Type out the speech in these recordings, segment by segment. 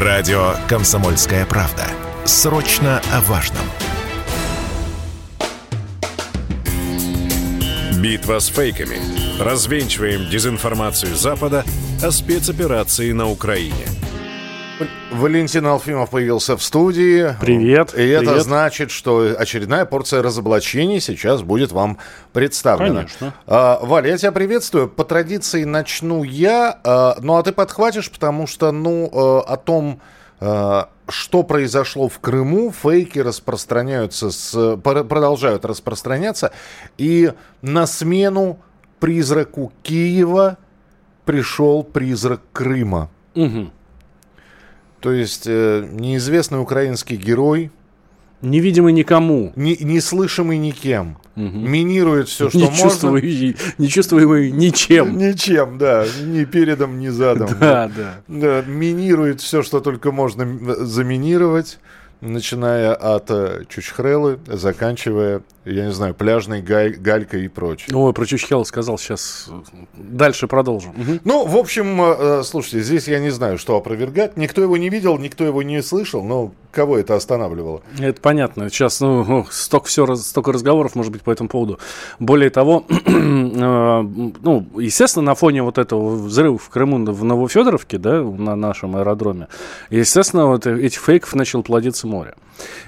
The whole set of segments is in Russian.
Радио «Комсомольская правда». Срочно о важном. Битва с фейками. Развенчиваем дезинформацию Запада о спецоперации на Украине. Валентин Алфимов появился в студии. Привет. И это привет. значит, что очередная порция разоблачений сейчас будет вам представлена. Конечно. А, Валя, я тебя приветствую. По традиции начну я, а, ну а ты подхватишь, потому что, ну, а, о том, а, что произошло в Крыму, фейки распространяются, с, пр- продолжают распространяться, и на смену призраку Киева пришел призрак Крыма. Мгм. То есть э, неизвестный украинский герой, Невидимый никому. не, неслышимый никем, минирует все, что не, можно. чувствующий, не чувствуемый ничем. Ничем, да, ни передом, ни задом. Да, да. Да, минирует все, что только можно заминировать, начиная от э, Чучхрелы, заканчивая, я не знаю, пляжной гай- галькой и прочее. Ой, про Чучхела сказал, сейчас дальше продолжим. Мгм. Ну, в общем, э, э, слушайте, здесь я не знаю, что опровергать. Никто его не видел, никто его не слышал, но кого это останавливало? Это понятно. Сейчас, ну, столько, все, столько разговоров, может быть, по этому поводу. Более того, э, ну, естественно, на фоне вот этого взрыва в Крыму в Новофедоровке, да, на нашем аэродроме, естественно, вот этих фейков начало плодиться море.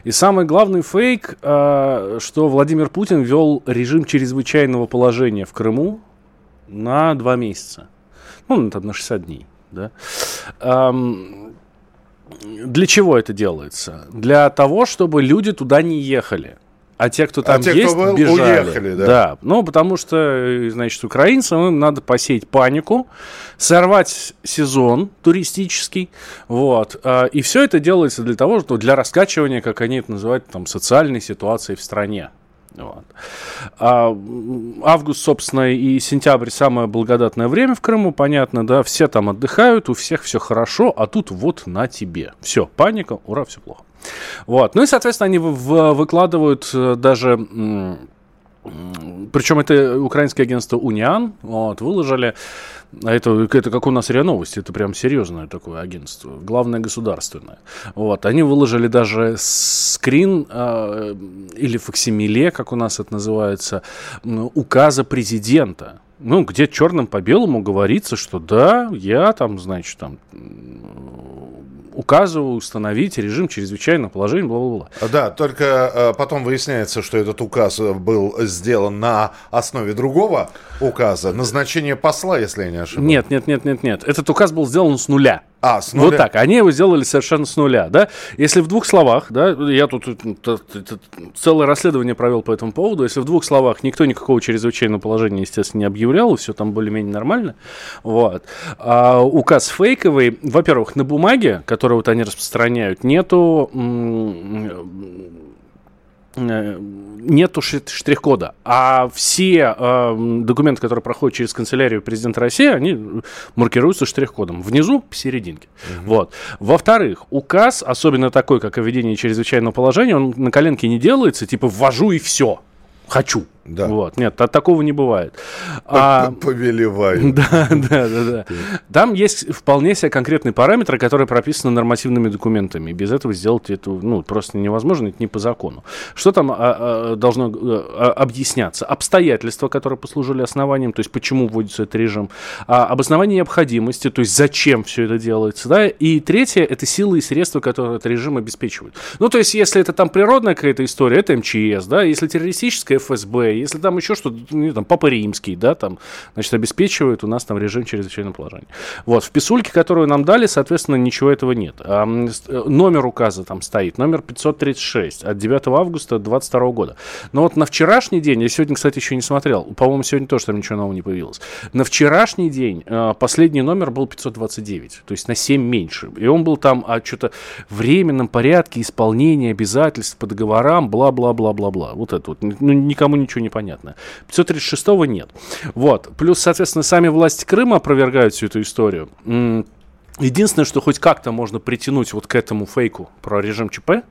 И самый главный фейк, э, что Владимир Путин ввел режим чрезвычайного положения в Крыму на два месяца. Ну, там на 60 дней, да. Ам, для чего это делается? Для того, чтобы люди туда не ехали. А те, кто там те, кто есть, был, бежали. уехали, да. Ну, потому что, э, значит, украинцам им надо посеять панику, сорвать сезон туристический, вот. а, И все это делается для того, что для раскачивания, как они это называют, там, социальной ситуации в стране. Вот. А, август, собственно, и сентябрь самое благодатное время в Крыму, понятно, да, все там отдыхают, у всех все хорошо, а тут вот на тебе. Все, паника, ура, все плохо. Вот. Ну и, соответственно, они выкладывают э, даже... Причем это украинское агентство Униан, вот, выложили, а это, это как у нас РИА Новости, это прям серьезное такое агентство, главное государственное. Вот, они выложили даже скрин э, или факсимиле, как у нас это называется, указа президента. Ну, где черным по белому говорится, что да, я там, значит, там указываю установить режим чрезвычайного положения, бла-бла-бла. Да, только э, потом выясняется, что этот указ э, был сделан на основе другого указа, назначение посла, если я не ошибаюсь. Нет, нет, нет, нет, нет. Этот указ был сделан с нуля. А, с Вот нуля. так. Они его сделали совершенно с нуля, да. Если в двух словах, да, я тут э, целое расследование провел по этому поводу. Если в двух словах никто никакого чрезвычайного положения, естественно, не объявлял, все там более-менее нормально. Вот. А указ фейковый, во-первых, на бумаге, которую вот они распространяют, нету нету ши- штрих-кода. А все э, документы, которые проходят через канцелярию президента России, они маркируются штрих-кодом. Внизу, посерединке. Вот. Во-вторых, указ, особенно такой, как о введении чрезвычайного положения, он на коленке не делается, типа ввожу и все. Хочу. Да. Вот. Нет, от такого не бывает. А- Повелеваю. да, да, да, да. Там есть вполне себе конкретные параметры, которые прописаны нормативными документами. Без этого сделать это ну, просто невозможно, это не по закону. Что там а, а, должно э, а, объясняться? Обстоятельства, которые послужили основанием, то есть почему вводится этот режим, а, обоснование необходимости, то есть зачем все это делается, да, и третье – это силы и средства, которые этот режим обеспечивают. Ну, то есть если это там природная какая-то история, это МЧС, да, если террористическая ФСБ, если там еще что-то, ну, там, Папа Римский, да, там, значит, обеспечивает у нас там режим чрезвычайного положения. Вот, в писульке, которую нам дали, соответственно, ничего этого нет. А, э, номер указа там стоит, номер 536 от 9 августа 2022 года. Но вот на вчерашний день, я сегодня, кстати, еще не смотрел, по-моему, сегодня тоже там ничего нового не появилось. На вчерашний день э, последний номер был 529, то есть на 7 меньше. И он был там о что-то временном порядке исполнения обязательств по договорам, бла-бла-бла-бла-бла. Вот это вот. Ну, никому ничего не понятно. 536 нет. Вот. Плюс, соответственно, сами власти Крыма опровергают всю эту историю. Единственное, что хоть как-то можно притянуть вот к этому фейку про режим ЧП,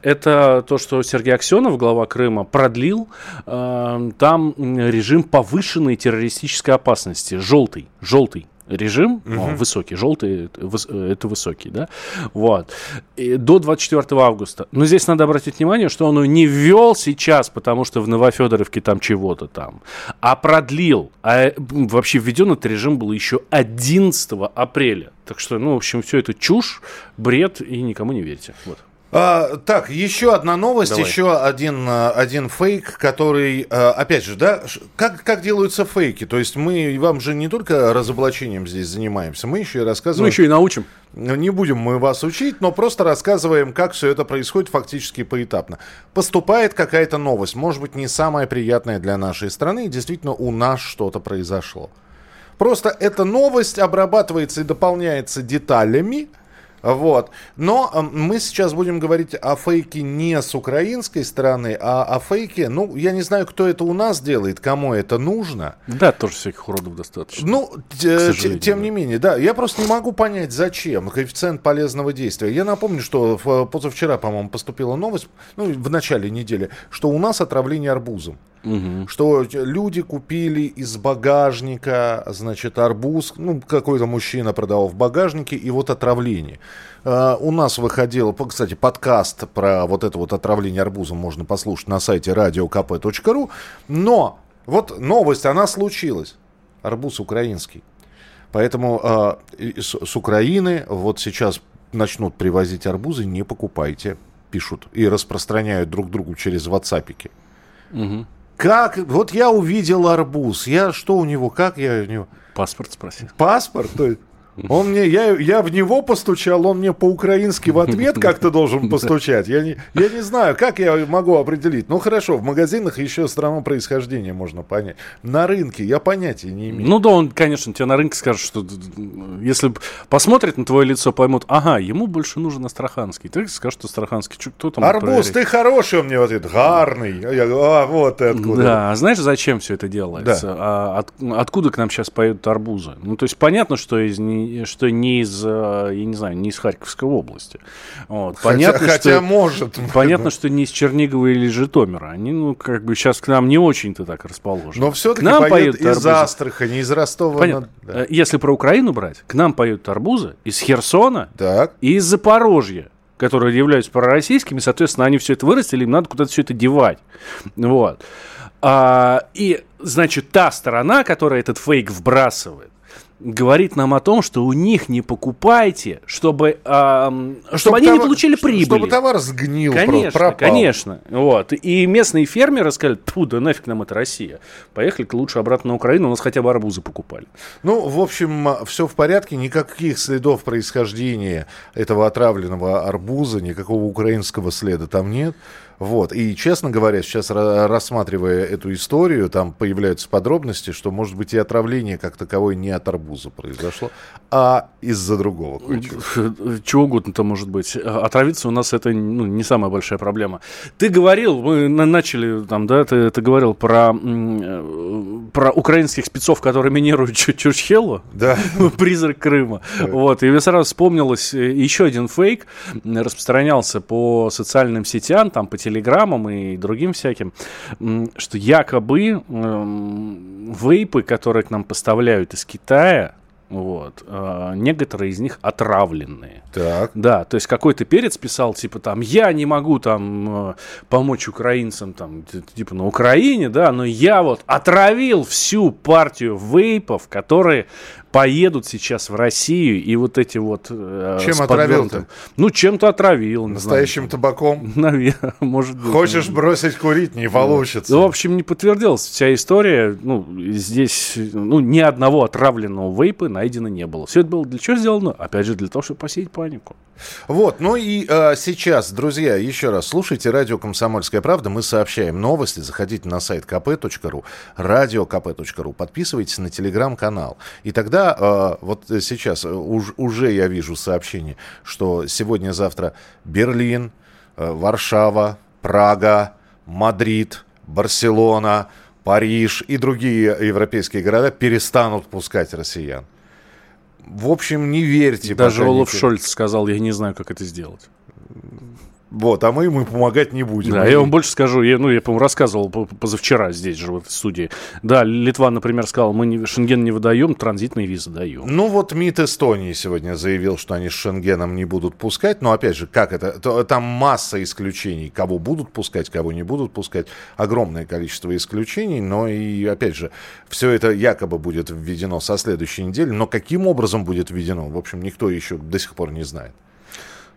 это то, что Сергей Аксенов, глава Крыма, продлил э, там режим повышенной террористической опасности, желтый, желтый. Режим, угу. высокий, желтый это высокий, да, вот, и до 24 августа. Но здесь надо обратить внимание, что он не ввел сейчас, потому что в Новофедоровке там чего-то там, а продлил. А вообще введен этот режим был еще 11 апреля. Так что, ну, в общем, все это чушь, бред, и никому не верьте. Вот. А, так, еще одна новость, Давай. еще один, а, один фейк, который, а, опять же, да, как, как делаются фейки? То есть мы вам же не только разоблачением здесь занимаемся, мы еще и рассказываем... Ну, еще и научим. Не будем мы вас учить, но просто рассказываем, как все это происходит фактически поэтапно. Поступает какая-то новость, может быть, не самая приятная для нашей страны, и действительно у нас что-то произошло. Просто эта новость обрабатывается и дополняется деталями, вот. Но э, мы сейчас будем говорить о фейке не с украинской стороны, а о фейке, ну, я не знаю, кто это у нас делает, кому это нужно. Да, тоже всяких уродов достаточно. Ну, тем да. не менее, да. Я просто не могу понять, зачем коэффициент полезного действия. Я напомню, что позавчера, по-моему, поступила новость, ну, в начале недели, что у нас отравление арбузом. Угу. Что люди купили из багажника, значит, арбуз, ну, какой-то мужчина продавал в багажнике, и вот отравление. Uh, у нас выходил, кстати, подкаст про вот это вот отравление арбузом можно послушать на сайте radiokp.ru, но вот новость, она случилась. Арбуз украинский. Поэтому uh, с, с Украины вот сейчас начнут привозить арбузы, не покупайте, пишут и распространяют друг другу через ватсапики. Угу. Как? Вот я увидел арбуз. Я что у него? Как я у него? Паспорт спросил. Паспорт? То есть он мне, я, я в него постучал, он мне по-украински в ответ как-то должен постучать. Я не, я не знаю, как я могу определить. Ну хорошо, в магазинах еще страну происхождения можно понять. На рынке я понятия не имею. Ну да, он, конечно, тебе на рынке скажет, что если посмотрит на твое лицо, поймут, ага, ему больше нужен астраханский. Ты скажешь, что астраханский. Что, кто там Арбуз, проверить? ты хороший, он мне в ответ, гарный. Я говорю, а вот откуда. Да, а знаешь, зачем все это делается? Да. А, от, откуда к нам сейчас поедут арбузы? Ну то есть понятно, что из что не из, э, я не знаю, не из Харьковской области. Вот. Понятно, хотя, что, хотя может. Понятно, что не из Чернигова или Житомира. Они, ну, как бы сейчас к нам не очень-то так расположены. Но все-таки нам поедут из арбузы. Астрахани, из Ростова. Понятно. Да. Э, если про Украину брать, к нам поедут арбузы из Херсона так. и из Запорожья которые являются пророссийскими, соответственно, они все это вырастили, им надо куда-то все это девать. Вот. А, и, значит, та сторона, которая этот фейк вбрасывает, говорит нам о том, что у них не покупайте, чтобы, э, чтобы, чтобы они товар, не получили прибыли. Чтобы товар сгнил, конечно, пропал. Конечно, вот. И местные фермеры сказали, фу, да нафиг нам это Россия. Поехали лучше обратно на Украину, у нас хотя бы арбузы покупали. Ну, в общем, все в порядке, никаких следов происхождения этого отравленного арбуза, никакого украинского следа там нет. Вот. И, честно говоря, сейчас рассматривая эту историю, там появляются подробности, что, может быть, и отравление как таковое не от арбуза произошло, а из-за другого кое-чего. Чего угодно-то может быть. Отравиться у нас это ну, не самая большая проблема. Ты говорил, мы начали там, да, ты, ты говорил про, про украинских спецов, которые минируют Чурчхеллу. Да. Призрак Крыма. Да. Вот. И мне сразу вспомнилось э, еще один фейк, распространялся по социальным сетям, там, по телевизору, телеграммам и другим всяким, что якобы вейпы, которые к нам поставляют из Китая, вот. А, некоторые из них отравленные. Так. Да, то есть какой-то перец писал, типа там, я не могу там э, помочь украинцам, там, типа на Украине, да, но я вот отравил всю партию вейпов, которые поедут сейчас в Россию, и вот эти вот... Э, Чем отравил-то? Ну, чем-то отравил. Настоящим знаю. табаком? Наверное, может быть. Хочешь бросить курить, не получится. Ну, в общем, не подтвердилась вся история. Ну, здесь ну, ни одного отравленного вейпа найдено не было. Все это было для чего сделано? Опять же, для того, чтобы посеять панику. Вот, ну и э, сейчас, друзья, еще раз, слушайте радио «Комсомольская правда». Мы сообщаем новости. Заходите на сайт kp.ru, radiokp.ru. Подписывайтесь на телеграм-канал. И тогда, э, вот сейчас, уж, уже я вижу сообщение, что сегодня-завтра Берлин, э, Варшава, Прага, Мадрид, Барселона, Париж и другие европейские города перестанут пускать россиян. В общем, не верьте. Даже Олаф. Шольц сказал, я не знаю, как это сделать. Вот, а мы ему помогать не будем. Да, И- я вам больше скажу, я, ну, я, по-моему, рассказывал по- позавчера здесь же, в этой студии. Да, Литва, например, сказала, мы не, Шенген не выдаем, транзитные визы даем. Ну вот МИД Эстонии сегодня заявил, что они с Шенгеном не будут пускать. Но опять же, как это? То- Там масса исключений. Кого будут пускать, кого не будут пускать. Огромное количество исключений. Но и опять же, все это якобы будет введено со следующей недели. Но каким образом будет введено, в общем, никто еще до сих пор не знает.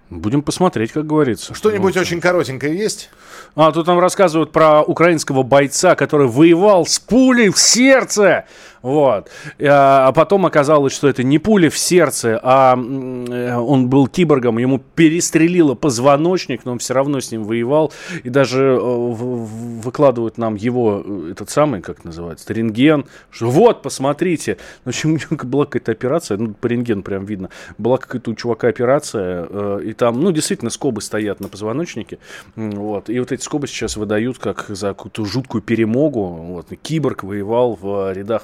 Будем посмотреть, как говорится. Что-нибудь очень коротенькое есть? А, тут нам рассказывают про украинского бойца, который воевал с пулей в сердце. Вот. А потом оказалось, что это не пуля в сердце, а э, он был киборгом, ему перестрелило позвоночник, но он все равно с ним воевал. И даже э, выкладывают нам его, э, этот самый, как называется, рентген, что вот, посмотрите. В общем, у него была какая-то операция, ну, по рентгену прям видно, была какая-то у чувака операция, и там, ну, действительно, скобы стоят на позвоночнике, вот, и вот эти скобы сейчас выдают как за какую-то жуткую перемогу, вот, киборг воевал в э, рядах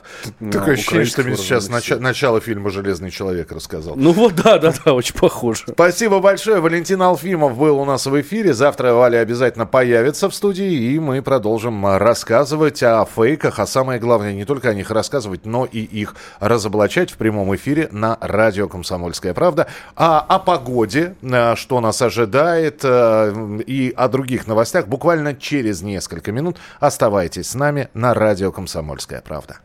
Такое ощущение, что мне сейчас сил. начало фильма «Железный человек» рассказал. Ну вот, да, да, да, очень похоже. Спасибо большое. Валентин Алфимов был у нас в эфире. Завтра Валя обязательно появится в студии, и мы продолжим а, рассказывать о фейках, а самое главное, не только о них рассказывать, но и их разоблачать в прямом эфире на радио «Комсомольская правда». А о погоде, а, что нас ожидает, а, и о других новостях буквально через несколько минут. Оставайтесь с нами на радио «Комсомольская правда».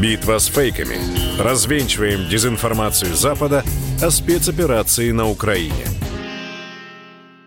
Битва с фейками. Развенчиваем дезинформацию Запада о спецоперации на Украине.